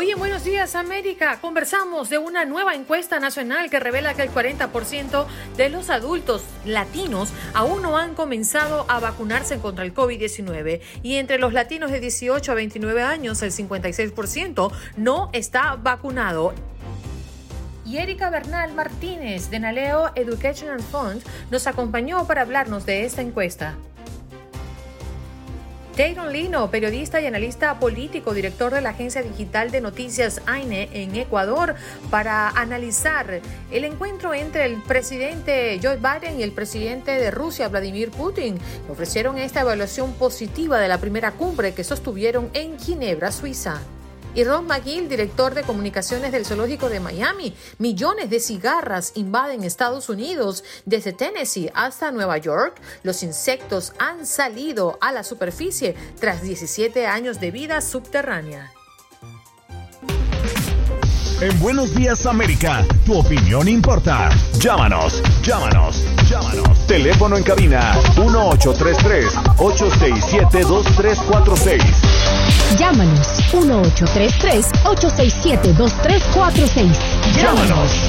Hoy en Buenos Días América conversamos de una nueva encuesta nacional que revela que el 40% de los adultos latinos aún no han comenzado a vacunarse contra el COVID-19 y entre los latinos de 18 a 29 años el 56% no está vacunado. Y Erika Bernal Martínez de Naleo Educational Fund nos acompañó para hablarnos de esta encuesta. Dayton Lino, periodista y analista político, director de la agencia digital de noticias AINE en Ecuador, para analizar el encuentro entre el presidente Joe Biden y el presidente de Rusia, Vladimir Putin. Ofrecieron esta evaluación positiva de la primera cumbre que sostuvieron en Ginebra, Suiza. Y Ron McGill, director de comunicaciones del Zoológico de Miami, millones de cigarras invaden Estados Unidos. Desde Tennessee hasta Nueva York, los insectos han salido a la superficie tras 17 años de vida subterránea. En Buenos Días América, tu opinión importa. Llámanos, llámanos. Teléfono en cabina 1833-867-2346. Llámanos 1833-867-2346. Llámanos.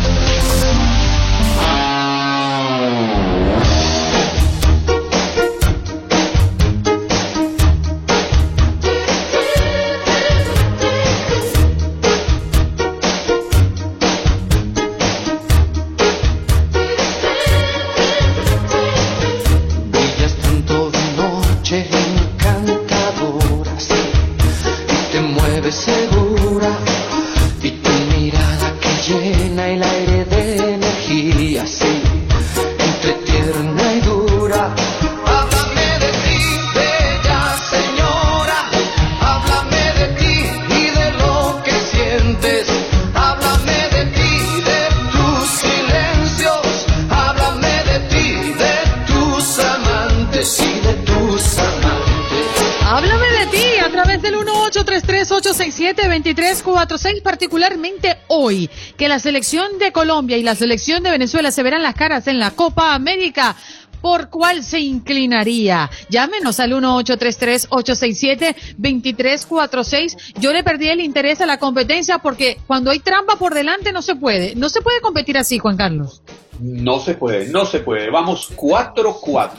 Llena el aire de energía, sí, entre tierna y dura. Háblame de ti, bella señora, háblame de ti y de lo que sientes. Háblame de ti, de tus silencios, háblame de ti, de tus amantes y de tus amantes. Háblame de ti a través del 1833-867-2346, particularmente hoy, que la selección de Colombia y la selección de Venezuela se verán las caras en la Copa América. ¿Por cuál se inclinaría? Llámenos al 1833-867-2346. Yo le perdí el interés a la competencia porque cuando hay trampa por delante no se puede. No se puede competir así, Juan Carlos. No se puede, no se puede. Vamos 4-4.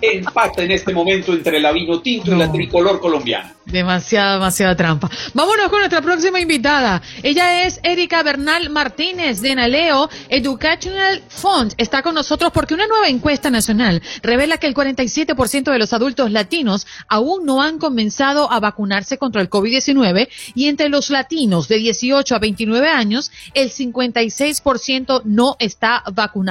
Empate en este momento entre la vino tinto y la tricolor colombiana. Demasiada, demasiada trampa. Vámonos con nuestra próxima invitada. Ella es Erika Bernal Martínez de Naleo Educational Fund. Está con nosotros porque una nueva encuesta nacional revela que el 47% de los adultos latinos aún no han comenzado a vacunarse contra el COVID-19 y entre los latinos de 18 a 29 años, el 56% no está vacunado.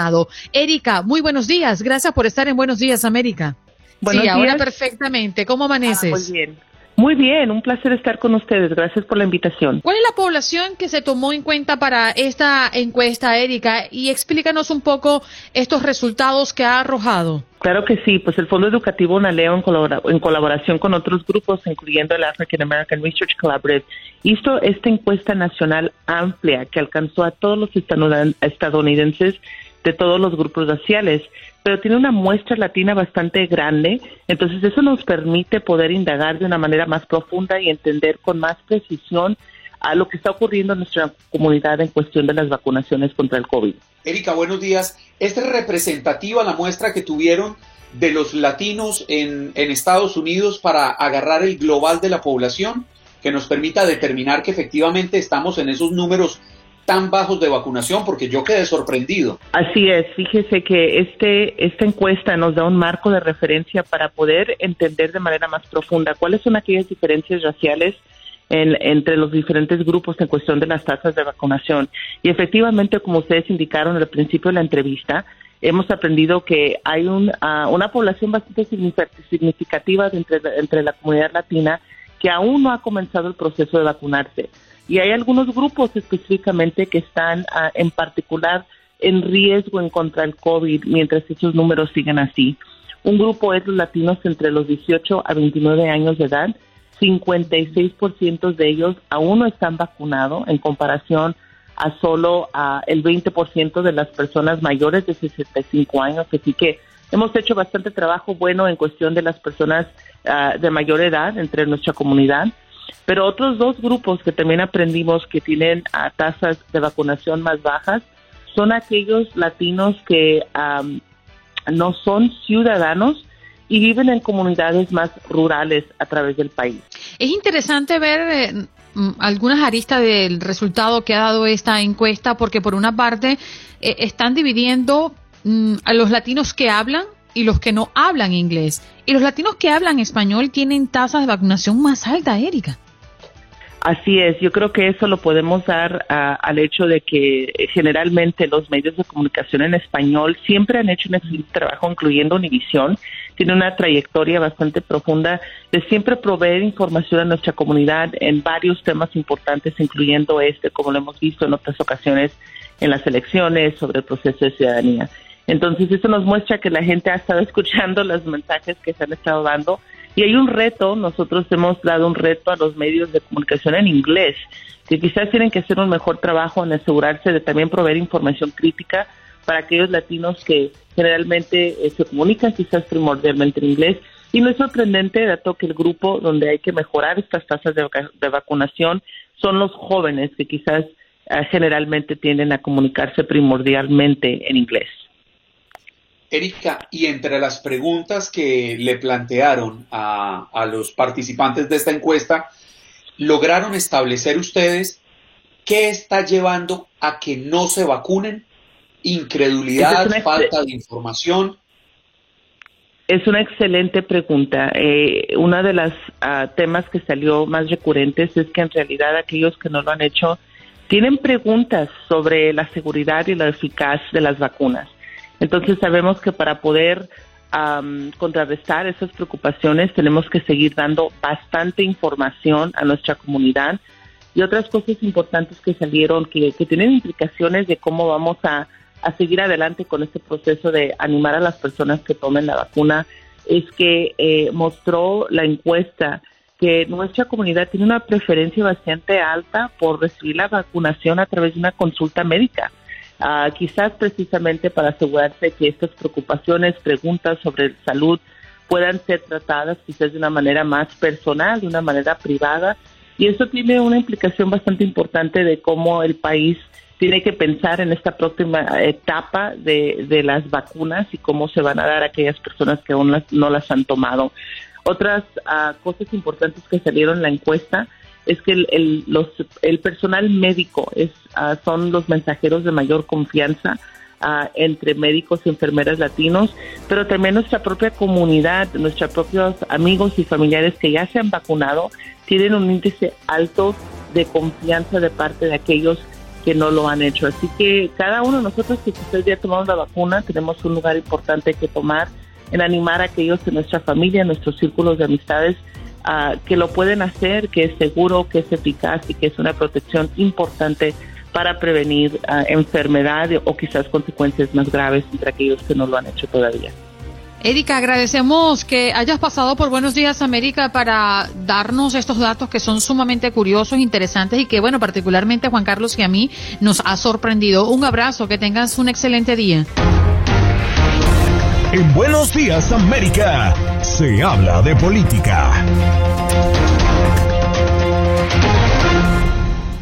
Erika, muy buenos días. Gracias por estar en Buenos Días, América. Buenos sí, ahora días. perfectamente. ¿Cómo amaneces? Ah, muy bien. Muy bien, un placer estar con ustedes. Gracias por la invitación. ¿Cuál es la población que se tomó en cuenta para esta encuesta, Erika? Y explícanos un poco estos resultados que ha arrojado. Claro que sí, pues el Fondo Educativo Naleo en, colabora- en colaboración con otros grupos, incluyendo el African American Research Collaborative, hizo esta encuesta nacional amplia que alcanzó a todos los estadounid- estadounidenses de todos los grupos raciales, pero tiene una muestra latina bastante grande, entonces eso nos permite poder indagar de una manera más profunda y entender con más precisión a lo que está ocurriendo en nuestra comunidad en cuestión de las vacunaciones contra el COVID. Erika, buenos días. ¿Es representativa la muestra que tuvieron de los latinos en, en Estados Unidos para agarrar el global de la población que nos permita determinar que efectivamente estamos en esos números tan bajos de vacunación? Porque yo quedé sorprendido. Así es, fíjese que este, esta encuesta nos da un marco de referencia para poder entender de manera más profunda cuáles son aquellas diferencias raciales entre los diferentes grupos en cuestión de las tasas de vacunación. Y efectivamente, como ustedes indicaron al principio de la entrevista, hemos aprendido que hay ah, una población bastante significativa entre, entre la comunidad latina que aún no ha comenzado el proceso de vacunarse. Y hay algunos grupos específicamente que están ah, en particular en riesgo en contra del COVID mientras esos números siguen así. Un grupo es los latinos entre los 18 a 29 años de edad. 56% de ellos aún no están vacunados en comparación a solo a el 20% de las personas mayores de 65 años. Así que hemos hecho bastante trabajo bueno en cuestión de las personas ah, de mayor edad entre nuestra comunidad. Pero otros dos grupos que también aprendimos que tienen ah, tasas de vacunación más bajas son aquellos latinos que no son ciudadanos y viven en comunidades más rurales a través del país. Es interesante ver eh, algunas aristas del resultado que ha dado esta encuesta, porque por una parte eh, están dividiendo mm, a los latinos que hablan y los que no hablan inglés. Y los latinos que hablan español tienen tasas de vacunación más altas, Erika. Así es, yo creo que eso lo podemos dar al hecho de que generalmente los medios de comunicación en español siempre han hecho un excelente trabajo, incluyendo Univisión, tiene una trayectoria bastante profunda de siempre proveer información a nuestra comunidad en varios temas importantes, incluyendo este, como lo hemos visto en otras ocasiones en las elecciones, sobre el proceso de ciudadanía. Entonces, eso nos muestra que la gente ha estado escuchando los mensajes que se han estado dando y hay un reto, nosotros hemos dado un reto a los medios de comunicación en inglés, que quizás tienen que hacer un mejor trabajo en asegurarse de también proveer información crítica para aquellos latinos que generalmente eh, se comunican quizás primordialmente en inglés. Y no es sorprendente, dato que el grupo donde hay que mejorar estas tasas de, vacunación son los jóvenes que quizás eh, generalmente tienden a comunicarse primordialmente en inglés. Erika, y entre las preguntas que le plantearon a, a los participantes de esta encuesta, ¿lograron establecer ustedes qué está llevando a que no se vacunen? incredulidad, falta de información? Es una excelente pregunta. Eh, una de las ah, temas que salió más recurrentes es que en realidad aquellos que no lo han hecho tienen preguntas sobre la seguridad y la eficacia de las vacunas. Entonces sabemos que para poder contrarrestar esas preocupaciones tenemos que seguir dando bastante información a nuestra comunidad y otras cosas importantes que salieron que tienen implicaciones de cómo vamos a a seguir adelante con este proceso de animar a las personas que tomen la vacuna es que eh, mostró la encuesta que nuestra comunidad tiene una preferencia bastante alta por recibir la vacunación a través de una consulta médica. Ah, quizás precisamente para asegurarse que estas preocupaciones, preguntas sobre salud puedan ser tratadas quizás de una manera más personal, de una manera privada. Y eso tiene una implicación bastante importante de cómo el país tiene que pensar en esta próxima etapa de, de las vacunas y cómo se van a dar a aquellas personas que aún no las han tomado. Otras ah, cosas importantes que salieron en la encuesta es que el, los, el personal médico es, ah, son los mensajeros de mayor confianza ah, entre médicos y enfermeras latinos, pero también nuestra propia comunidad, nuestros propios amigos y familiares que ya se han vacunado, tienen un índice alto de confianza de parte de aquellos que no lo han hecho. Así que cada uno de nosotros que quizás ya tomamos la vacuna, tenemos un lugar importante que tomar en animar a aquellos de nuestra familia, nuestros círculos de amistades, que lo pueden hacer, que es seguro, que es eficaz y que es una protección importante para prevenir enfermedad o quizás consecuencias más graves entre aquellos que no lo han hecho todavía. Erika, agradecemos que hayas pasado por Buenos Días América para darnos estos datos que son sumamente curiosos, interesantes y que, bueno, particularmente a Juan Carlos y a mí nos ha sorprendido. Un abrazo, que tengas un excelente día. En Buenos Días América se habla de política.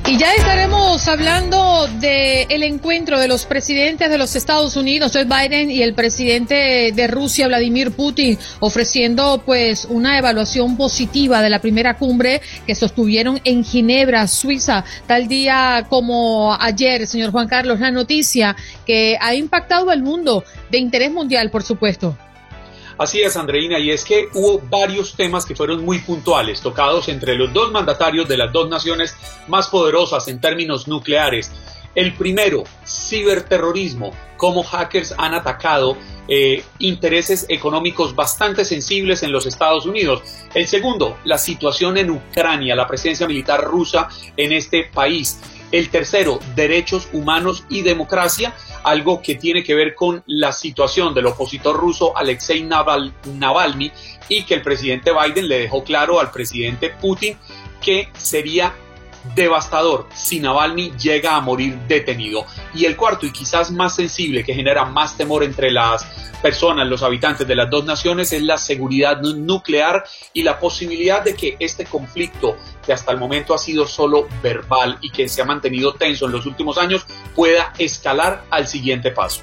Y ya estaremos hablando del el encuentro de los presidentes de los Estados Unidos, Joe Biden, y el presidente de Rusia, Vladimir Putin, ofreciendo pues una evaluación positiva de la primera cumbre que sostuvieron en Ginebra, Suiza, tal día como ayer, señor Juan Carlos, la noticia que ha impactado al mundo de interés mundial, por supuesto. Así es, Andreina, y es que hubo varios temas que fueron muy puntuales, tocados entre los dos mandatarios de las dos naciones más poderosas en términos nucleares. El primero, ciberterrorismo, cómo hackers han atacado eh, intereses económicos bastante sensibles en los Estados Unidos. El segundo, la situación en Ucrania, la presencia militar rusa en este país. El tercero, derechos humanos y democracia, algo que tiene que ver con la situación del opositor ruso Alexei Navalny y que el presidente Biden le dejó claro al presidente Putin que sería devastador si Navalny llega a morir detenido. Y el cuarto y quizás más sensible que genera más temor entre las personas, los habitantes de las dos naciones, es la seguridad nuclear y la posibilidad de que este conflicto, que hasta el momento ha sido solo verbal y que se ha mantenido tenso en los últimos años, pueda escalar al siguiente paso.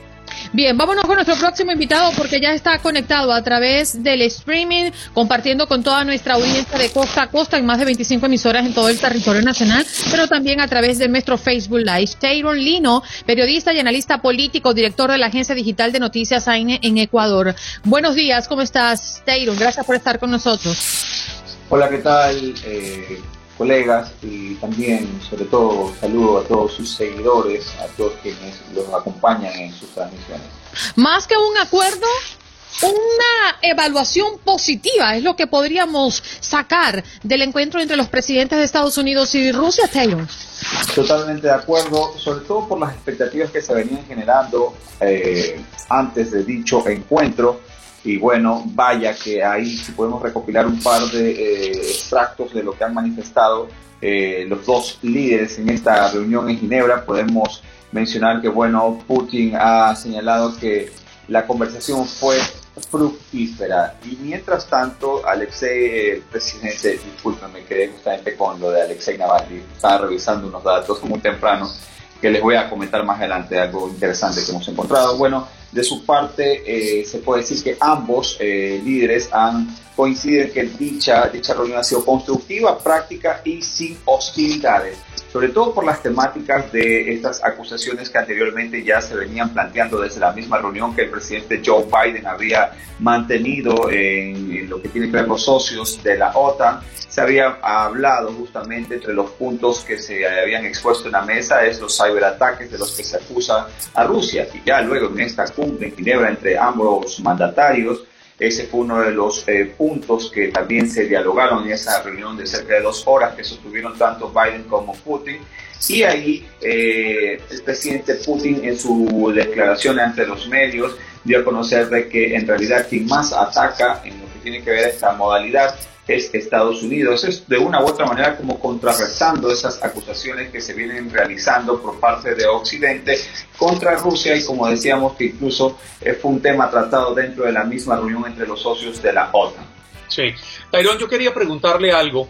Bien, vámonos con nuestro próximo invitado porque ya está conectado a través del streaming, compartiendo con toda nuestra audiencia de costa a costa en más de 25 emisoras en todo el territorio nacional, pero también a través de nuestro Facebook Live. Tayron Lino, periodista y analista político, director de la agencia digital de noticias AINE en Ecuador. Buenos días, ¿cómo estás, Tayron? Gracias por estar con nosotros. Hola, ¿qué tal? Eh, colegas y también, sobre todo, saludo a todos sus seguidores, a todos quienes los acompañan en sus transmisiones. Más que un acuerdo, una evaluación positiva es lo que podríamos sacar del encuentro entre los presidentes de Estados Unidos y Rusia, Taylor. Totalmente de acuerdo, sobre todo por las expectativas que se venían generando eh, antes de dicho encuentro y bueno, vaya que ahí si podemos recopilar un par de eh, extractos de lo que han manifestado eh, los dos líderes en esta reunión en Ginebra, podemos mencionar que bueno, Putin ha señalado que la conversación fue fructífera. Y mientras tanto Alexei, el presidente, discúlpeme, quedé justamente con lo de Alexei Navalny, estaba revisando unos datos muy temprano que les voy a comentar más adelante, algo interesante que hemos encontrado. Bueno, de su parte, eh, se puede decir que ambos eh, líderes han coincidido en que dicha, dicha reunión ha sido constructiva, práctica y sin hostilidades sobre todo por las temáticas de estas acusaciones que anteriormente ya se venían planteando desde la misma reunión que el presidente Joe Biden había mantenido en, lo que tiene que ver los socios de la OTAN. Se había hablado justamente entre los puntos que se habían expuesto en la mesa es los ciberataques de los que se acusa a Rusia. Y ya luego en esta cumbre en Ginebra entre ambos mandatarios, ese fue uno de los eh, puntos que también se dialogaron en esa reunión de cerca de dos horas que sostuvieron tanto Biden como Putin. Y ahí eh, el presidente Putin en su declaración ante los medios dio a conocer de que en realidad quien más ataca en lo que tiene que ver esta modalidad es Estados Unidos. Es de una u otra manera como contrarrestando esas acusaciones que se vienen realizando por parte de Occidente contra Rusia y como decíamos que incluso eh, fue un tema tratado dentro de la misma reunión entre los socios de la OTAN. Sí. Tairón, yo quería preguntarle algo.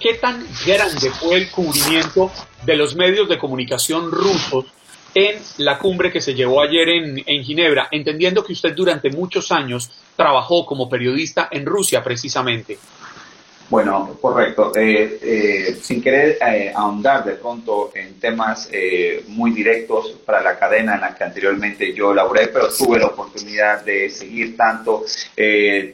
¿Qué tan grande fue el cubrimiento de los medios de comunicación rusos en la cumbre que se llevó ayer en, en, Ginebra, entendiendo que usted durante muchos años trabajó como periodista en Rusia precisamente. Bueno, correcto. Eh, eh, sin querer eh, ahondar de pronto en temas muy directos para la cadena en la que anteriormente yo laboré, pero tuve la oportunidad de seguir tanto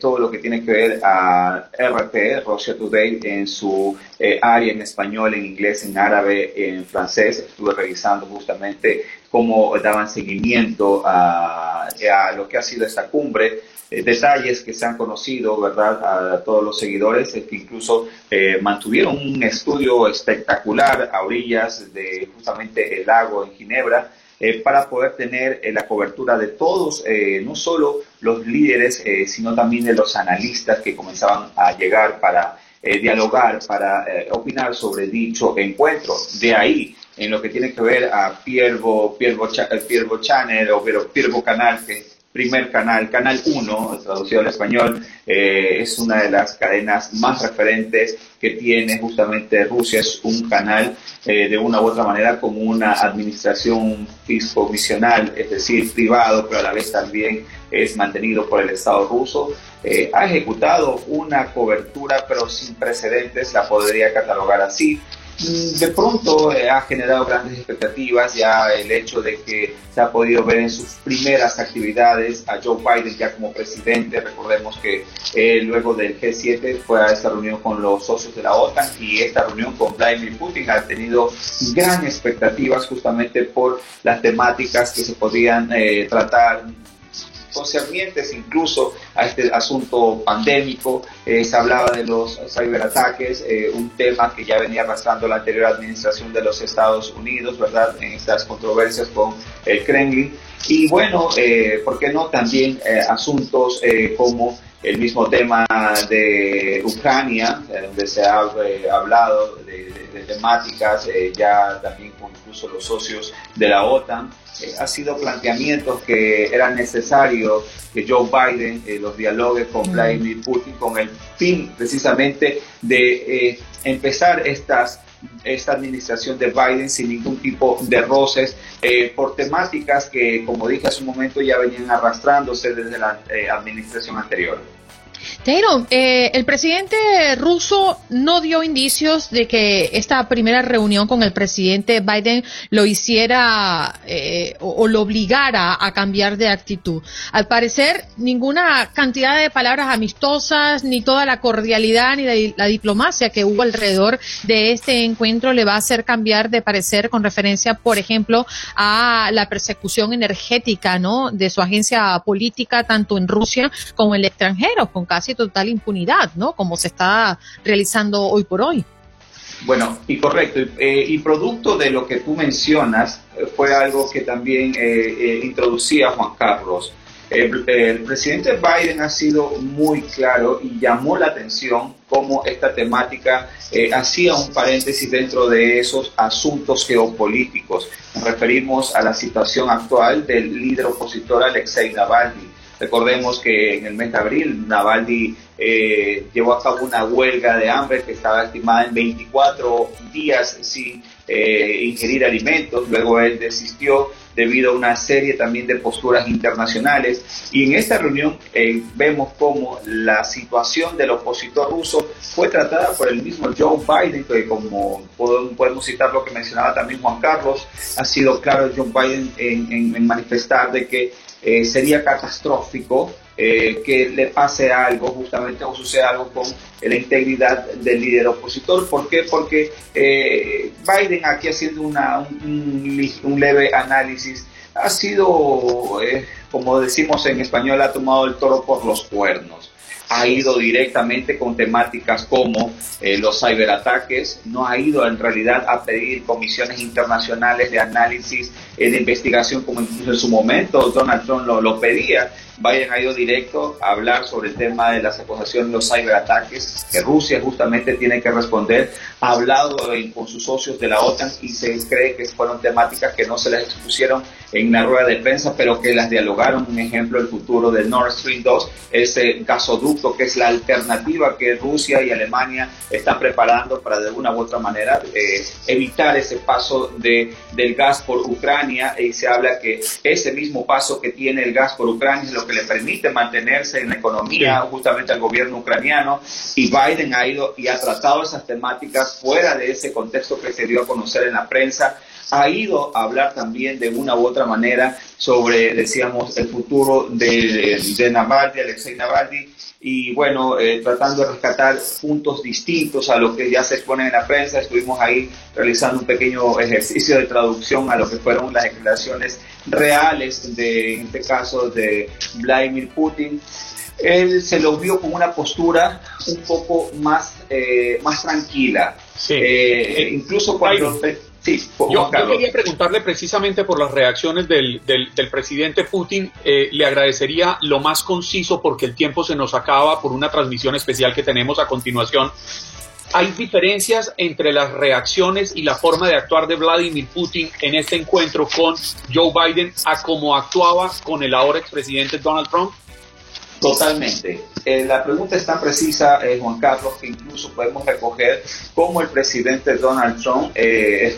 todo lo que tiene que ver a RT, Russia Today, en su área en español, en inglés, en árabe, en francés. Estuve revisando justamente cómo daban seguimiento a, lo que ha sido esta cumbre eh, detalles que se han conocido, ¿verdad?, a todos los seguidores, que incluso eh, mantuvieron un estudio espectacular a orillas de justamente el lago en Ginebra, eh, para poder tener la cobertura de todos, no solo los líderes, sino también de los analistas que comenzaban a llegar para dialogar, para opinar sobre dicho encuentro. De ahí, en lo que tiene que ver a Piervo, Piervo, Piervo Channel o Piervo Canal, que primer canal, Canal 1, traducido al español, eh, es una de las cadenas más referentes que tiene justamente Rusia. Es un canal eh, de una u otra manera como una administración fisco-misional, es decir, privado, pero a la vez también es mantenido por el Estado ruso. Eh, ha ejecutado una cobertura, pero sin precedentes, la podría catalogar así de pronto eh, ha generado grandes expectativas ya el hecho de que se ha podido ver en sus primeras actividades a Joe Biden ya como presidente. Recordemos que eh, luego del G7 fue a esta reunión con los socios de la OTAN y esta reunión con Vladimir Putin ha tenido gran expectativas justamente por las temáticas que se podían eh, tratar concernientes incluso a este asunto pandémico. Eh, se hablaba de los ciberataques, eh, un tema que ya venía arrastrando la anterior administración de los Estados Unidos, ¿verdad? En estas controversias con el Kremlin. Y bueno, eh, ¿por qué no también asuntos como el mismo tema de Ucrania, donde se ha hablado de, temáticas ya también con incluso los socios de la OTAN, eh, ha sido planteamientos que eran necesarios que Joe Biden eh, los dialogue con. Vladimir Putin con el fin precisamente de eh, empezar estas esta administración de Biden sin ningún tipo de roces por temáticas que, como dije hace un momento, ya venían arrastrándose desde la administración anterior. Taylor, eh, el presidente ruso no dio indicios de que esta primera reunión con el presidente Biden lo hiciera eh, o, lo obligara a cambiar de actitud. Al parecer, ninguna cantidad de palabras amistosas, ni toda la cordialidad, ni la, diplomacia que hubo alrededor de este encuentro le va a hacer cambiar de parecer con referencia, por ejemplo, a la persecución energética, ¿no? De su agencia política, tanto en Rusia como en el extranjero, con casi total impunidad, ¿no? Como se está realizando hoy por hoy. Bueno, y correcto, eh, y producto de lo que tú mencionas, eh, fue algo que también eh, introducía Juan Carlos. El, presidente Biden ha sido muy claro y llamó la atención cómo esta temática hacía un paréntesis dentro de esos asuntos geopolíticos. Referimos a la situación actual del líder opositor Alexei Navalny Recordemos que en el mes de abril Navalny eh, llevó a cabo una huelga de hambre que estaba estimada en 24 días sin eh, ingerir alimentos. Luego él desistió debido a una serie también de posturas internacionales. Y en esta reunión eh, vemos cómo la situación del opositor ruso fue tratada por el mismo Joe Biden, que como podemos citar lo que mencionaba también Juan Carlos, ha sido claro Joe Biden en manifestar de que eh, sería catastrófico eh, que le pase algo justamente o suceda algo con la integridad del líder opositor. ¿Por qué? Porque eh, Biden aquí haciendo una, un, un, leve análisis ha sido, como decimos en español, ha tomado el toro por los cuernos ha ido directamente con temáticas como eh, los ciberataques, no ha ido en realidad a pedir comisiones internacionales de análisis, eh, de investigación como en su momento Donald Trump lo, lo pedía, Biden ha ido directo a hablar sobre el tema de las acusaciones de los ciberataques, que Rusia justamente tiene que responder. Ha hablado con sus socios de la OTAN y se cree que fueron temáticas que no se les expusieron en la rueda de prensa, pero que las dialogaron. Un ejemplo, el futuro del Nord Stream 2, ese gasoducto que es la alternativa que Rusia y Alemania están preparando para de una u otra manera eh, evitar ese paso de, del gas por Ucrania. Y se habla que ese mismo paso que tiene el gas por Ucrania es lo que le permite mantenerse en la economía justamente al gobierno ucraniano y Biden ha ido y ha tratado esas temáticas fuera de ese contexto que se dio a conocer en la prensa ha ido a hablar también de una u otra manera sobre, decíamos, el futuro de, de Navalny, Alexei Navalny, y bueno, eh, tratando de rescatar puntos distintos a lo que ya se expone en la prensa. Estuvimos ahí realizando un pequeño ejercicio de traducción a lo que fueron las declaraciones reales de, en este caso, de Vladimir Putin. Él se lo vio con una postura un poco más, eh, más tranquila. Eh, incluso cuando... Sí, yo, quería preguntarle precisamente por las reacciones del, del, presidente Putin. Eh, le agradecería lo más conciso porque el tiempo se nos acaba por una transmisión especial que tenemos a continuación. ¿Hay diferencias entre las reacciones y la forma de actuar de Vladimir Putin en este encuentro con Joe Biden a cómo actuaba con el ahora expresidente Donald Trump? Totalmente. Eh, la pregunta es tan precisa, eh, Juan Carlos, que incluso podemos recoger cómo el presidente Donald Trump, eh,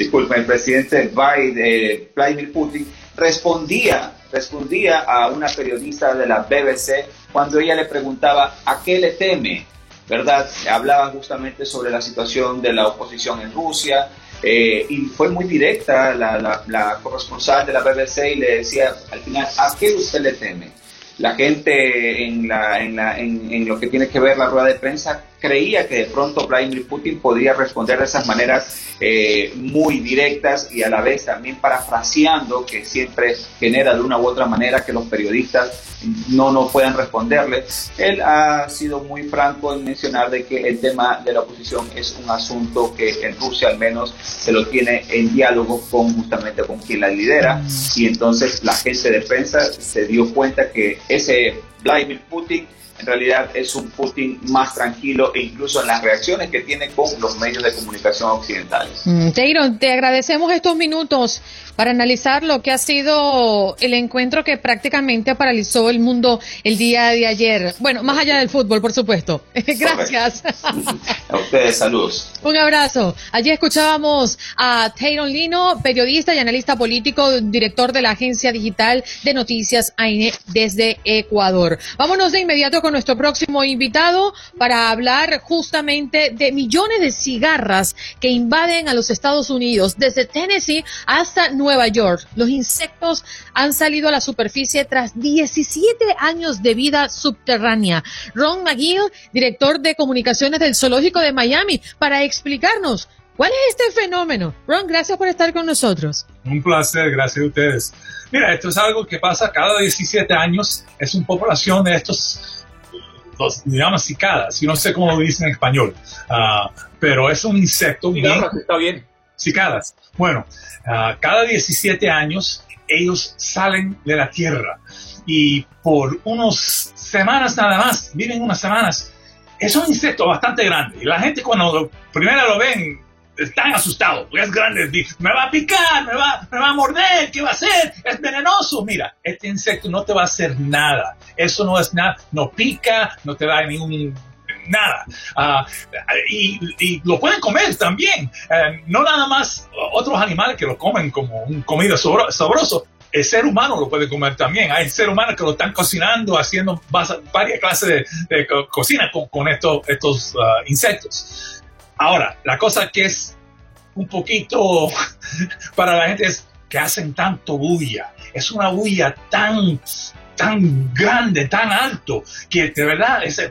el presidente Biden, Vladimir Putin, respondía, respondía a una periodista de la BBC cuando ella le preguntaba a qué le teme, ¿verdad? Hablaba justamente sobre la situación de la oposición en Rusia, y fue muy directa la, la, la, corresponsal de la BBC y le decía al final, ¿a qué usted le teme? La gente en, la, en, la, en, en, lo que tiene que ver la rueda de prensa creía que de pronto Vladimir Putin podría responder de esas maneras eh, muy directas y a la vez también parafraseando, que siempre genera de una u otra manera que los periodistas no, no puedan responderle. Él ha sido muy franco en mencionar de que el tema de la oposición es un asunto que en Rusia al menos se lo tiene en diálogo con justamente con quien la lidera y entonces la gente de prensa se dio cuenta que ese Vladimir Putin en realidad es un Putin más tranquilo e incluso en las reacciones que tiene con los medios de comunicación occidentales. Mm, te agradecemos estos minutos para analizar lo que ha sido el encuentro que prácticamente paralizó el mundo el día de ayer. Bueno, más allá del fútbol, por supuesto. Gracias. A ustedes, saludos. Un abrazo. Allí escuchábamos a Tayron Lino, periodista y analista político, director de la agencia digital de noticias AINE desde Ecuador. Vámonos de inmediato con nuestro próximo invitado para hablar justamente de millones de cigarras que invaden a los Estados Unidos, desde Tennessee hasta Nueva York. Los insectos han salido a la superficie tras 17 años de vida subterránea. Ron McGill, director de comunicaciones del Zoológico de Miami, para explicarnos cuál es este fenómeno. Ron, gracias por estar con nosotros. Un placer, gracias a ustedes. Mira, esto es algo que pasa cada 17 años. Es una población de estos los digamos cicadas, yo no sé cómo lo dicen en español, uh, pero es un insecto bien, está bien. Cicadas. Bueno, uh, cada 17 años ellos salen de la tierra y por unas semanas nada más, viven unas semanas, es un insecto bastante grande y la gente cuando primero lo ven están asustados, porque es grande, me va a picar, me va, me va a morder, ¿qué va a hacer? Es venenoso. Mira, este insecto no te va a hacer nada. Eso no es nada, no pica, no te da ningún nada. Uh, y, lo pueden comer también. Uh, no nada más otros animales que lo comen como un comida sabroso. El ser humano lo puede comer también. Hay seres humanos que lo están cocinando, haciendo varias clases de, de cocina con, con estos, estos uh, insectos. Ahora, la cosa que es un poquito para la gente es que hacen tanto bulla. Es una bulla tan, tan grande, tan alto, que de verdad ese,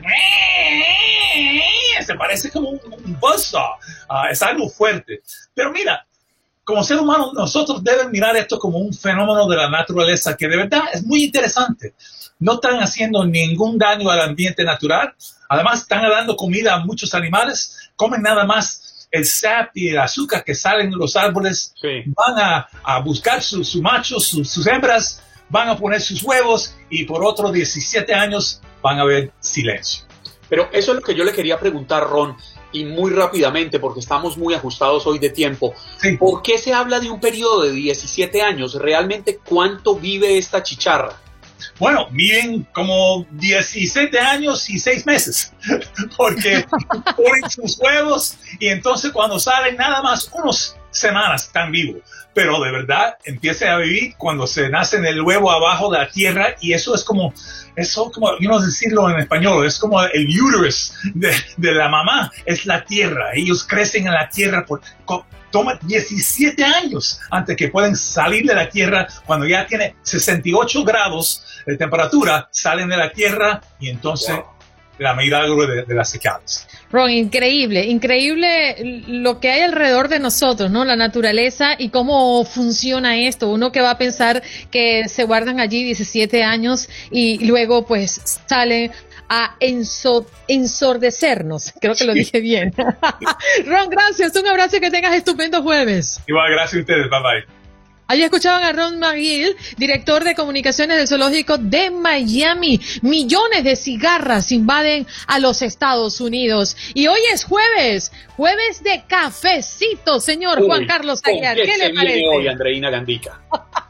se parece como un, un buzzsaw. Uh, es algo fuerte. Pero mira, como ser humano, nosotros debemos mirar esto como un fenómeno de la naturaleza que de verdad es muy interesante. No están haciendo ningún daño al ambiente natural. Además, están dando comida a muchos animales. Comen nada más el sap y el azúcar que salen de los árboles. Sí. Van a, a buscar sus su machos, sus, sus hembras, van a poner sus huevos y por otros 17 años van a haber silencio. Pero eso es lo que yo le quería preguntar, Ron, y muy rápidamente, porque estamos muy ajustados hoy de tiempo. Sí. ¿Por qué se habla de un periodo de 17 años? ¿Realmente cuánto vive esta chicharra? Bueno, viven como 17 años y 6 meses, porque ponen sus huevos y entonces cuando salen nada más unos semanas están vivos, pero de verdad empiezan a vivir cuando se nace en el huevo abajo de la tierra y eso es como, eso como, yo no sé decirlo en español, es como el uterus de, de la mamá, es la tierra, ellos crecen en la tierra por, toma 17 años antes que pueden salir de la tierra cuando ya tiene 68 grados de temperatura, salen de la tierra y entonces wow. la milagro de, de las cicadas. Ron, increíble, increíble lo que hay alrededor de nosotros, ¿no? La naturaleza y cómo funciona esto. Uno que va a pensar que se guardan allí 17 años y luego pues sale a enso ensordecernos. Creo que lo dije bien. Ron, gracias. Un abrazo y que tengas estupendo jueves. Igual, gracias a ustedes. Bye bye. Ahí escuchaban a Ron McGill, director de comunicaciones del zoológico de Miami. Millones de cigarras invaden a los Estados Unidos. Y hoy es jueves, jueves de cafecito, señor Juan Carlos Aguilar. ¿Qué le parece? hoy, Andreina Gandica?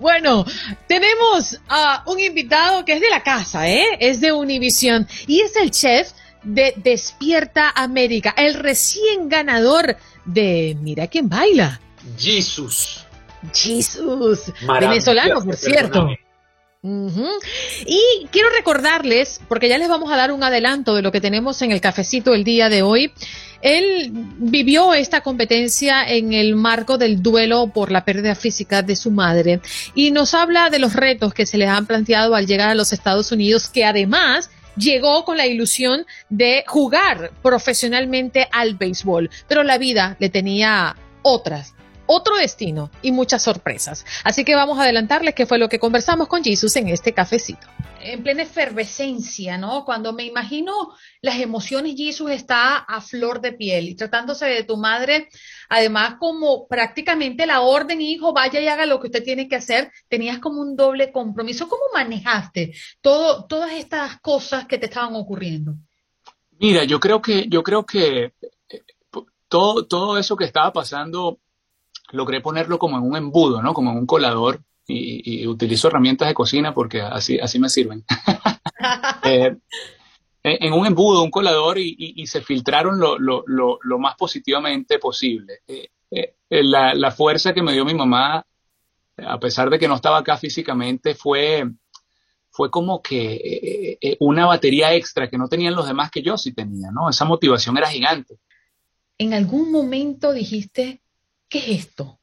Bueno, tenemos a un invitado que es de la casa, ¿eh? Es de Univision y es el chef de Despierta América, el recién ganador de Mira quién baila. Jesus. Jesus. Venezolano, por cierto. Y quiero recordarles, porque ya les vamos a dar un adelanto de lo que tenemos en el cafecito el día de hoy. Él vivió esta competencia en el marco del duelo por la pérdida física de su madre y nos habla de los retos que se le han planteado al llegar a los Estados Unidos, que además llegó con la ilusión de jugar profesionalmente al béisbol, pero la vida le tenía otras otro destino y muchas sorpresas. Así que vamos a adelantarles qué fue lo que conversamos con Jesus en este cafecito. En plena efervescencia, ¿no? Cuando me imagino las emociones, Jesus está a flor de piel y tratándose de tu madre, además como prácticamente la orden, hijo, vaya y haga lo que usted tiene que hacer, tenías como un doble compromiso. ¿Cómo manejaste todo, todas estas cosas que te estaban ocurriendo? Mira, yo creo que, yo creo que eh, todo, todo eso que estaba pasando logré ponerlo como en un embudo, ¿no? Como en un colador y, utilizo herramientas de cocina porque así, así me sirven. Eh, en un embudo, un colador y, se filtraron lo, lo, lo, más positivamente posible. Eh, eh, la, la, fuerza que me dio mi mamá, a pesar de que no estaba acá físicamente, fue, fue como que una batería extra que no tenían los demás que yo sí tenía, ¿no? Esa motivación era gigante. ¿En algún momento dijiste, ¿qué es esto?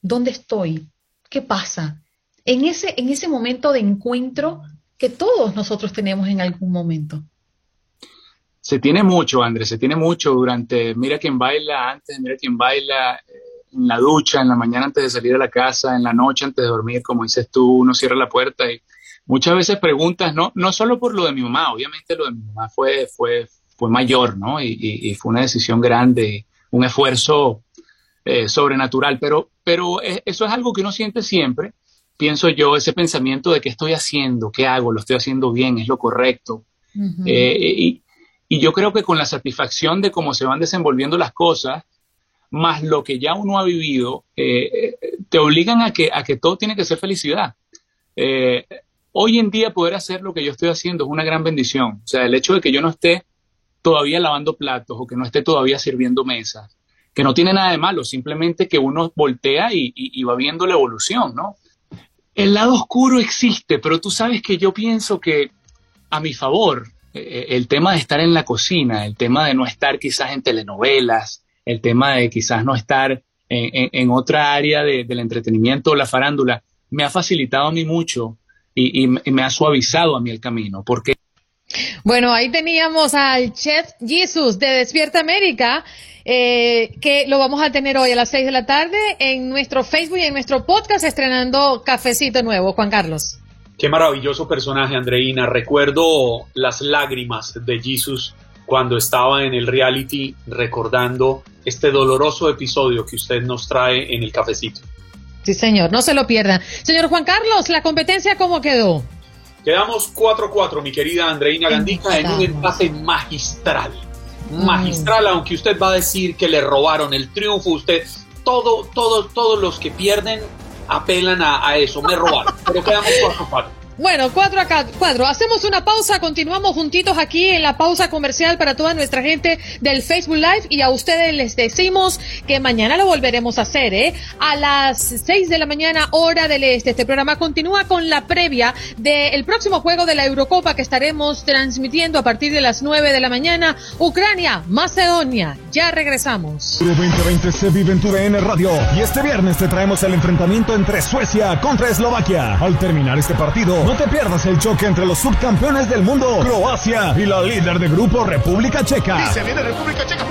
¿Dónde estoy? ¿Qué pasa? En ese, en ese momento de encuentro que todos nosotros tenemos en algún momento. Se tiene mucho, Andrés, se tiene mucho durante, mira quién baila antes, mira quién baila eh, en la ducha, en la mañana antes de salir a la casa, en la noche antes de dormir, como dices tú, uno cierra la puerta y muchas veces preguntas, no, no solo por lo de mi mamá, obviamente lo de mi mamá fue, fue, fue mayor, ¿no? Y, y fue una decisión grande, un esfuerzo eh, sobrenatural, pero, pero eh, eso es algo que uno siente siempre, pienso yo, ese pensamiento de qué estoy haciendo, qué hago, lo estoy haciendo bien, es lo correcto. Eh, y, y, yo creo que con la satisfacción de cómo se van desenvolviendo las cosas, más lo que ya uno ha vivido, te obligan a que, a que todo tiene que ser felicidad. hoy en día poder hacer lo que yo estoy haciendo es una gran bendición. O sea, el hecho de que yo no esté todavía lavando platos o que no esté todavía sirviendo mesas, que no tiene nada de malo, simplemente que uno voltea y, va viendo la evolución, ¿no? El lado oscuro existe, pero tú sabes que yo pienso que a mi favor, eh, eh, el tema de estar en la cocina, el tema de no estar quizás en telenovelas, el tema de quizás no estar en, otra área del entretenimiento o la farándula, me ha facilitado a mí mucho y, y me ha suavizado a mí el camino, porque... Bueno, ahí teníamos al chef Jesus de Despierta América eh, que lo vamos a tener hoy a las 6 de la tarde en nuestro Facebook y en nuestro podcast estrenando Cafecito Nuevo. Juan Carlos. Qué maravilloso personaje, Andreina. Recuerdo las lágrimas de Jesus cuando estaba en el reality recordando este doloroso episodio que usted nos trae en el cafecito. Sí, señor, no se lo pierdan. Señor Juan Carlos, ¿la competencia cómo quedó? Quedamos 4-4, mi querida Andreina Gandica, en un empate magistral. Magistral, aunque usted va a decir que le robaron el triunfo, usted, todo, todo, todos los que pierden apelan a, eso, me robaron, pero quedamos 4-4. Bueno, cuatro acá, cuatro. Hacemos una pausa, continuamos juntitos aquí en la pausa comercial para toda nuestra gente del Facebook Live y a ustedes les decimos que mañana lo volveremos a hacer, ¿eh? A las seis de la mañana, hora del este. Este programa continúa con la previa del próximo juego de la Eurocopa que estaremos transmitiendo a partir de las nueve de la mañana. Ucrania, Macedonia. Ya regresamos. 2020 se vive en tu DN Radio y este viernes te traemos el enfrentamiento entre Suecia contra Eslovaquia. Al terminar este partido, no te pierdas el choque entre los subcampeones del mundo, Croacia, y la líder de grupo, República Checa. Y se viene República Checa,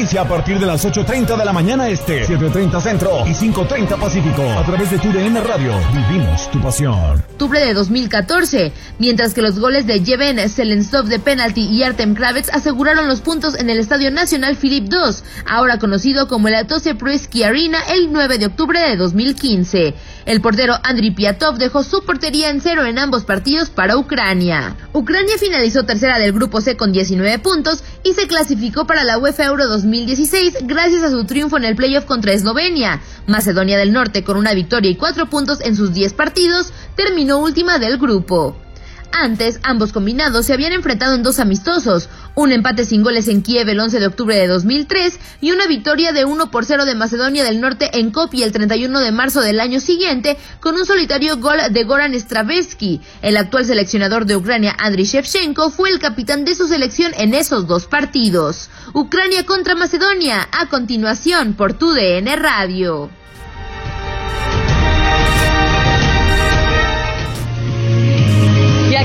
inicia a partir de las 8.30 de la mañana este, 7.30 centro y 5.30 pacífico. A través de TUDN Radio, vivimos tu pasión. Octubre de 2014, mientras que los goles de Jeven Selensov de penalti y Artem Kravets aseguraron los puntos en el Estadio Nacional Philip II, ahora conocido como el Atose Pruski Arena, el 9 de octubre de 2015. El portero Andriy Piatov dejó su portería en cero en ambos partidos para Ucrania. Ucrania finalizó tercera del grupo C con 19 puntos y se clasificó para la UEFA Euro 2016 gracias a su triunfo en el playoff contra Eslovenia. Macedonia del Norte, con una victoria y cuatro puntos en sus 10 partidos, terminó última del grupo. Antes, ambos combinados se habían enfrentado en dos amistosos, un empate sin goles en Kiev el 11 de octubre de 2003 y una victoria de 1 por 0 de Macedonia del Norte en Kopi el 31 de marzo del año siguiente con un solitario gol de Goran Stravesky. El actual seleccionador de Ucrania, Andriy Shevchenko, fue el capitán de su selección en esos dos partidos. Ucrania contra Macedonia, a continuación por TUDN Radio.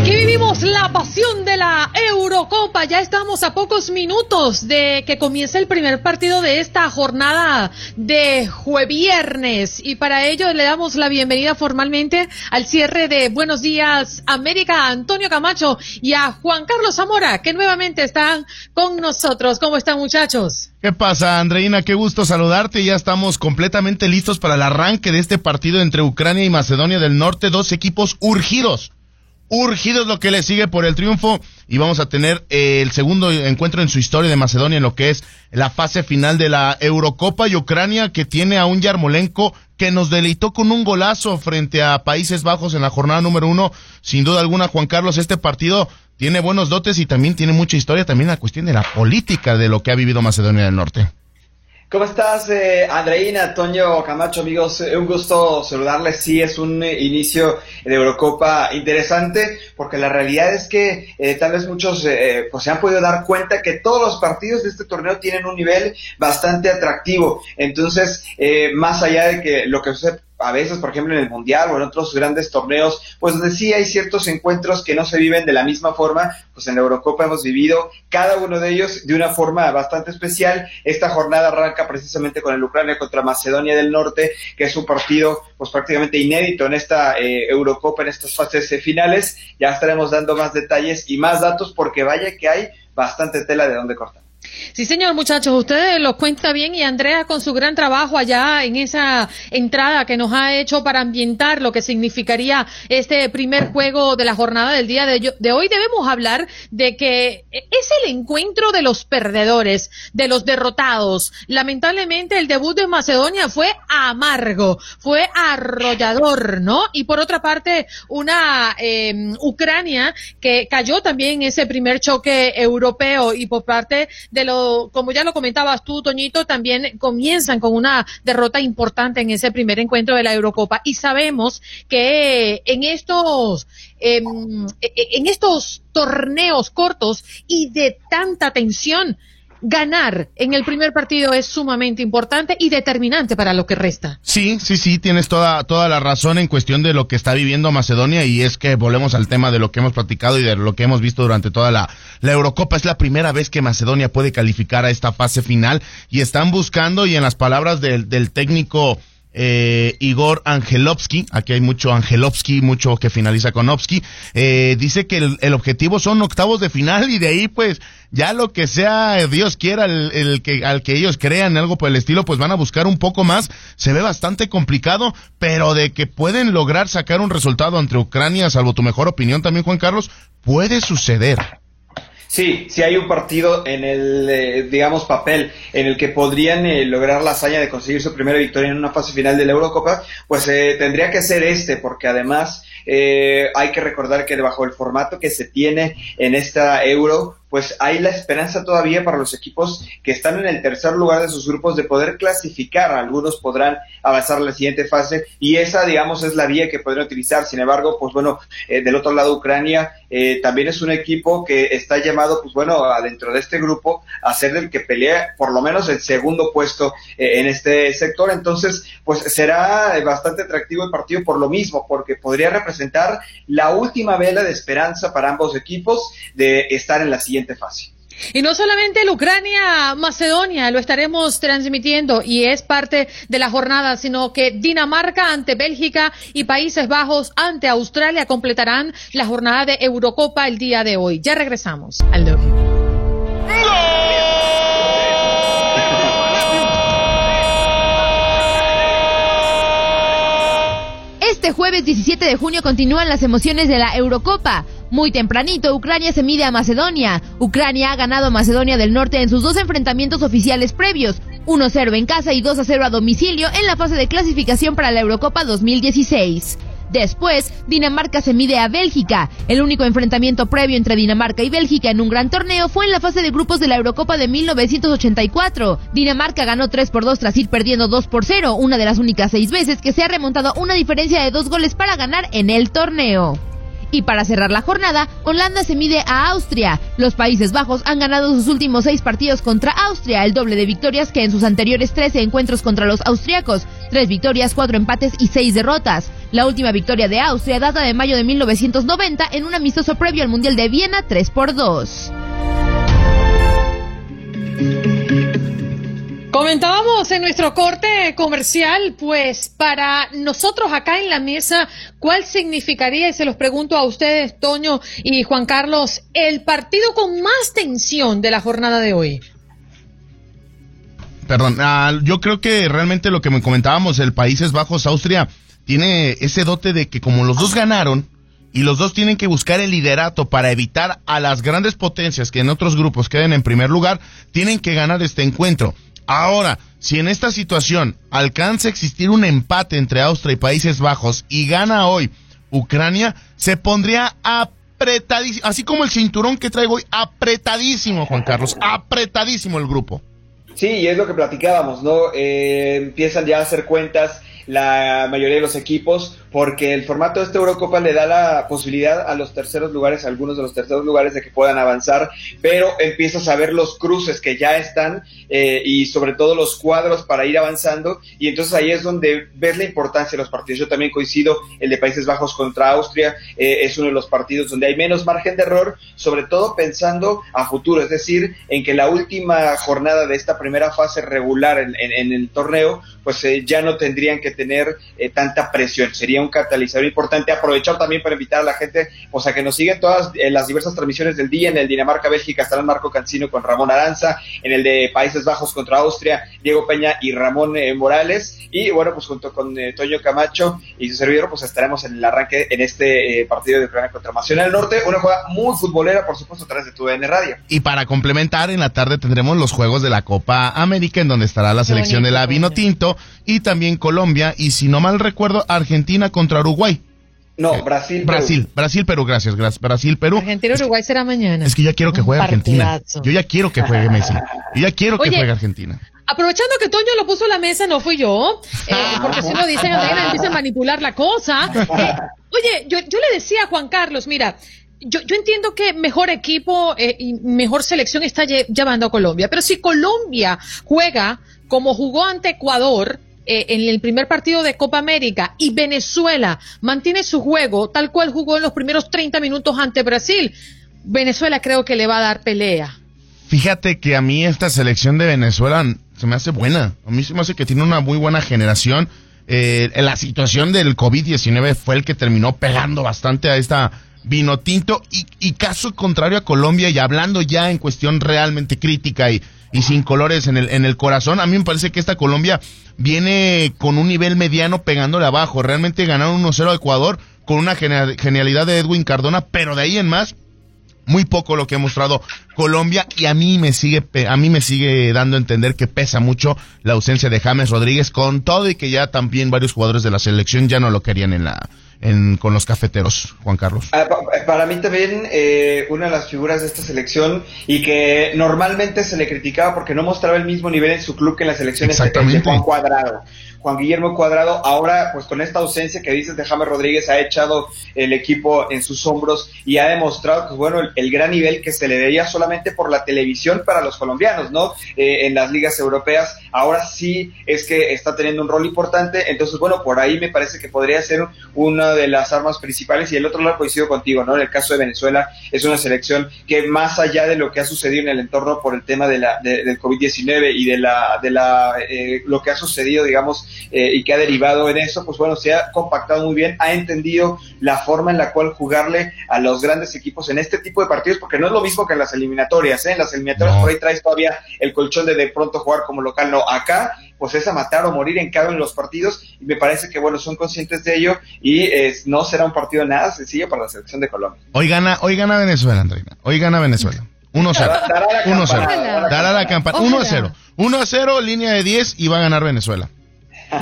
Aquí vivimos la pasión de la Eurocopa. Ya estamos a pocos minutos de que comience el primer partido de esta jornada de jueviernes. Y para ello le damos la bienvenida formalmente al cierre de Buenos Días América, Antonio Camacho y a Juan Carlos Zamora, que nuevamente están con nosotros. ¿Cómo están muchachos? ¿Qué pasa, Andreina? Qué gusto saludarte. Ya estamos completamente listos para el arranque de este partido entre Ucrania y Macedonia del Norte. Dos equipos urgidos urgidos lo que le sigue por el triunfo y vamos a tener eh, el segundo encuentro en su historia de Macedonia en lo que es la fase final de la Eurocopa y Ucrania que tiene a un Yarmolenko que nos deleitó con un golazo frente a Países Bajos en la jornada número uno. Sin duda alguna, Juan Carlos, este partido tiene buenos dotes y también tiene mucha historia, también la cuestión de la política de lo que ha vivido Macedonia del Norte. ¿Cómo estás, eh, Andreina, Toño Camacho, amigos? Eh, un gusto saludarles. Sí, es un eh, inicio de Eurocopa interesante, porque la realidad es que eh, tal vez muchos pues se han podido dar cuenta que todos los partidos de este torneo tienen un nivel bastante atractivo. Entonces, más allá de que lo que sucede a veces, por ejemplo, en el Mundial o en otros grandes torneos, pues donde sí hay ciertos encuentros que no se viven de la misma forma, pues en la Eurocopa hemos vivido cada uno de ellos de una forma bastante especial. Esta jornada arranca precisamente con el Ucrania contra Macedonia del Norte, que es un partido pues prácticamente inédito en esta eh, Eurocopa, en estas fases finales. Ya estaremos dando más detalles y más datos porque vaya que hay bastante tela de donde cortar. Sí, señor, muchachos, ustedes los cuenta bien y Andrea con su gran trabajo allá en esa entrada que nos ha hecho para ambientar lo que significaría este primer juego de la jornada del día de, hoy. Debemos hablar de que es el encuentro de los perdedores, de los derrotados. Lamentablemente el debut de Macedonia fue amargo, fue arrollador, ¿no? Y por otra parte, una eh, Ucrania que cayó también en ese primer choque europeo y por parte de lo, como ya lo comentabas tú, Toñito, también comienzan con una derrota importante en ese primer encuentro de la Eurocopa. Y sabemos que en estos, em, e, e, en estos torneos cortos y de tanta tensión, ganar en el primer partido es sumamente importante y determinante para lo que resta. Sí, sí, sí, tienes toda, toda la razón en cuestión de lo que está viviendo Macedonia y es que volvemos al tema de lo que hemos platicado y de lo que hemos visto durante toda la, la Eurocopa. Es la primera vez que Macedonia puede calificar a esta fase final y están buscando y en las palabras del, del técnico eh, Igor Angelovsky, aquí hay mucho Angelovsky, mucho que finaliza con Ovsky, eh, dice que el, objetivo son octavos de final y de ahí pues ya lo que sea Dios quiera el, que al que ellos crean algo por el estilo pues van a buscar un poco más. Se ve bastante complicado pero de que pueden lograr sacar un resultado entre Ucrania salvo tu mejor opinión también Juan Carlos puede suceder Sí, sí hay un partido en el, eh, digamos, papel en el que podrían eh, lograr la hazaña de conseguir su primera victoria en una fase final de la Eurocopa, pues eh, tendría que ser este, porque además hay que recordar que bajo el formato que se tiene en esta Euro, pues hay la esperanza todavía para los equipos que están en el tercer lugar de sus grupos de poder clasificar. Algunos podrán avanzar a la siguiente fase y esa, digamos, es la vía que podrían utilizar. Sin embargo, pues bueno, eh, del otro lado, Ucrania eh, también es un equipo que está llamado, pues bueno, dentro de este grupo a ser el que pelea por lo menos el segundo puesto eh, en este sector. Entonces, pues será bastante atractivo el partido por lo mismo, porque podría representar la última vela de esperanza para ambos equipos de estar en la siguiente fase. Y no solamente el Ucrania-Macedonia lo estaremos transmitiendo y es parte de la jornada, sino que Dinamarca ante Bélgica y Países Bajos ante Australia completarán la jornada de Eurocopa el día de hoy. Ya regresamos al Este jueves 17 de junio continúan las emociones de la Eurocopa. Muy tempranito, Ucrania se mide a Macedonia. Ucrania ha ganado a Macedonia del Norte en sus dos enfrentamientos oficiales previos, 1-0 en casa y 2-0 a domicilio en la fase de clasificación para la Eurocopa 2016. Después, Dinamarca se mide a Bélgica. El único enfrentamiento previo entre Dinamarca y Bélgica en un gran torneo fue en la fase de grupos de la Eurocopa de 1984. Dinamarca ganó 3 por 2 tras ir perdiendo 2 por 0, una de las únicas seis veces que se ha remontado una diferencia de dos goles para ganar en el torneo. Y para cerrar la jornada, Holanda se mide a Austria. Los Países Bajos han ganado sus últimos seis partidos contra Austria, el doble de victorias que en sus anteriores 13 encuentros contra los austriacos. Tres victorias, cuatro empates y seis derrotas. La última victoria de Austria data de mayo de 1990 en un amistoso previo al Mundial de Viena 3 por 2. Comentábamos en nuestro corte comercial, pues para nosotros acá en la mesa, ¿cuál significaría, y se los pregunto a ustedes, Toño y Juan Carlos, el partido con más tensión de la jornada de hoy? Perdón, ah, yo creo que realmente lo que me comentábamos, el Países Bajos, Austria, tiene ese dote de que como los dos ganaron, y los dos tienen que buscar el liderato para evitar a las grandes potencias que en otros grupos queden en primer lugar, tienen que ganar este encuentro. Ahora, si en esta situación alcanza a existir un empate entre Austria y Países Bajos y gana hoy Ucrania, se pondría apretadísimo, así como el cinturón que traigo hoy, apretadísimo, Juan Carlos, apretadísimo el grupo. Sí, y es lo que platicábamos, ¿no? Eh, empiezan ya a hacer cuentas la mayoría de los equipos, porque el formato de esta Eurocopa le da la posibilidad a los terceros lugares, a algunos de los terceros lugares, de que puedan avanzar, pero empiezas a ver los cruces que ya están eh, y sobre todo los cuadros para ir avanzando, y entonces ahí es donde ves la importancia de los partidos. Yo también coincido, el de Países Bajos contra Austria eh, es uno de los partidos donde hay menos margen de error, sobre todo pensando a futuro, es decir, en que la última jornada de esta primera fase regular en, el torneo, pues eh, ya no tendrían que tener eh, tanta presión. Sería un catalizador importante. Aprovechar también para invitar a la gente pues, a que nos sigan todas eh, las diversas transmisiones del día. En el Dinamarca-Bélgica estará Marco Cancino con Ramón Aranza. En el de Países Bajos contra Austria, Diego Peña y Ramón eh, Morales. Y bueno, pues junto con Toño Camacho y su servidor, pues estaremos en el arranque en este partido de Ucrania contra Macedonia del Norte. Una jugada muy futbolera, por supuesto, a través de tu N Radio. Y para complementar, en la tarde tendremos los juegos de la Copa América, en donde estará la selección de la Vino Tinto y también Colombia y si no mal recuerdo, Argentina contra Uruguay. No, eh, Brasil. Brasil, Brasil, Perú, gracias, gracias. Brasil, Perú. Argentina, Uruguay será mañana. Es que ya quiero que juegue Argentina. Yo ya quiero que juegue Messi. Yo ya quiero que juegue Argentina. Aprovechando que Toño lo puso en la mesa, no fui yo, eh, porque si lo dicen, empieza a manipular la cosa. Eh, oye, yo, yo le decía a Juan Carlos, mira, yo, yo, entiendo que mejor equipo y mejor selección está llevando a Colombia, pero si Colombia juega como jugó ante Ecuador, eh, en el primer partido de Copa América y Venezuela mantiene su juego tal cual jugó en los primeros 30 minutos ante Brasil, Venezuela creo que le va a dar pelea. Fíjate que a mí esta selección de Venezuela se me hace buena. A mí se me hace que tiene una muy buena generación. Eh, la situación del COVID-19 fue el que terminó pegando bastante a esta vino tinto y, y, caso contrario a Colombia y hablando ya en cuestión realmente crítica y, y sin colores en el, en el corazón, a mí me parece que esta Colombia viene con un nivel mediano pegándole abajo. Realmente ganaron 1-0 a Ecuador con una genialidad de Edwin Cardona, pero de ahí en más muy poco lo que ha mostrado Colombia y a mí me sigue a mí me sigue dando a entender que pesa mucho la ausencia de James Rodríguez con todo y que ya también varios jugadores de la selección ya no lo querían en la con los cafeteros, Juan Carlos? Ah, para mí también eh, una de las figuras de esta selección y que normalmente se le criticaba porque no mostraba el mismo nivel en su club que en la selección es Juan Cuadrado. Juan Guillermo Cuadrado, ahora pues con esta ausencia que dices de James Rodríguez ha echado el equipo en sus hombros y ha demostrado pues bueno el, gran nivel que se le veía solamente por la televisión para los colombianos, ¿no? Eh, en las ligas europeas, ahora sí es que está teniendo un rol importante, entonces bueno, por ahí me parece que podría ser una de las armas principales y el otro lado coincido contigo, ¿no? En el caso de Venezuela es una selección que más allá de lo que ha sucedido en el entorno por el tema de la, del COVID-19 y de la, de la, eh, lo que ha sucedido, digamos, eh, y que ha derivado en eso, pues bueno, se ha compactado muy bien, ha entendido la forma en la cual jugarle a los grandes equipos en este tipo de partidos, porque no es lo mismo que en las eliminatorias, ¿eh? En las eliminatorias por ahí traes todavía el colchón de de pronto jugar como local, no, acá pues es a matar o morir en cada uno de los partidos y me parece que bueno, son conscientes de ello y no será un partido nada sencillo para la selección de Colombia. Hoy gana, hoy gana Venezuela, Andreina, hoy gana Venezuela. 1-0. 1-0. Dará la campana. 1-0. 1-0, línea de 10 y va a ganar Venezuela.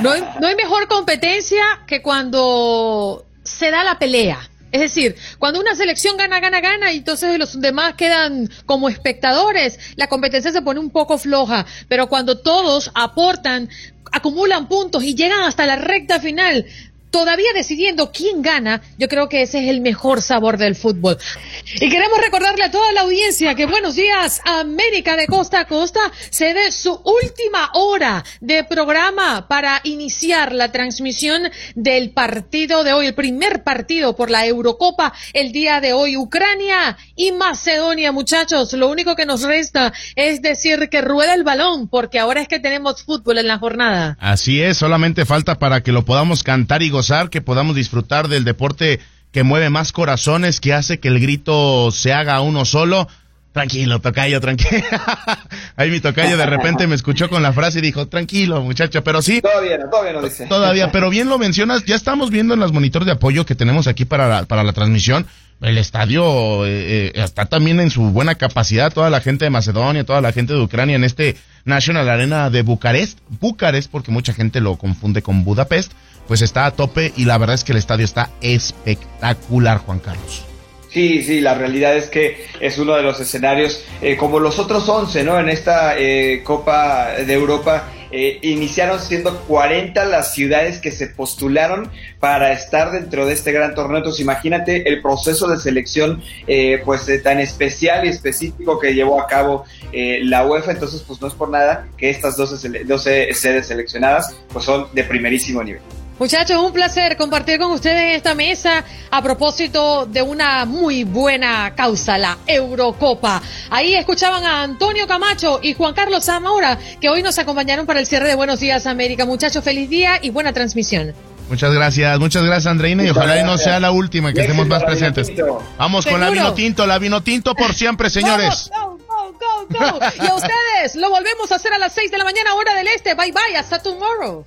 No hay, no hay mejor competencia que cuando se da la pelea. Es decir, cuando una selección gana, gana, gana, y entonces los demás quedan como espectadores, la competencia se pone un poco floja. Pero cuando todos aportan, acumulan puntos y llegan hasta la recta final, todavía decidiendo quién gana, yo creo que ese es el mejor sabor del fútbol. Y queremos recordarle a toda la audiencia que Buenos Días América de Costa a Costa se dé su última hora de programa para iniciar la transmisión del partido de hoy, el primer partido por la Eurocopa el día de hoy, Ucrania y Macedonia, muchachos. Lo único que nos resta es decir que rueda el balón, porque ahora es que tenemos fútbol en la jornada. Así es, solamente falta para que lo podamos cantar y gozar que podamos disfrutar del deporte que mueve más corazones, que hace que el grito se haga uno solo. Tranquilo, tocayo, tranquilo. Ahí mi tocayo de repente me escuchó con la frase y dijo, tranquilo, muchacho, pero sí. Todavía no, todavía no dice. Todavía, pero bien lo mencionas, ya estamos viendo en los monitores de apoyo que tenemos aquí para la, para la transmisión. El estadio eh, eh, está también en su buena capacidad, toda la gente de Macedonia, toda la gente de Ucrania en este National Arena de Bucarest, Bucarest, porque mucha gente lo confunde con Budapest pues está a tope y la verdad es que el estadio está espectacular, Juan Carlos. Sí, sí, la realidad es que es uno de los escenarios, eh, como los otros 11, ¿no? En esta eh, Copa de Europa, eh, iniciaron siendo 40 las ciudades que se postularon para estar dentro de este gran torneo. Entonces, imagínate el proceso de selección, pues, tan especial y específico que llevó a cabo la UEFA. Entonces, pues, no es por nada que estas 12, 12 sedes seleccionadas, pues, son de primerísimo nivel. Muchachos, un placer compartir con ustedes esta mesa a propósito de una muy buena causa, la Eurocopa. Ahí escuchaban a Antonio Camacho y Juan Carlos Zamora, que hoy nos acompañaron para el cierre de Buenos Días América. Muchachos, feliz día y buena transmisión. Muchas gracias, muchas gracias Andreina y ojalá no sea la última, que estemos más presentes. Vamos con la vino tinto, la vino tinto por siempre, señores. Go, go, go, go. Y a ustedes, lo volvemos a hacer a las 6 de la mañana, hora del este. Bye bye, hasta tomorrow.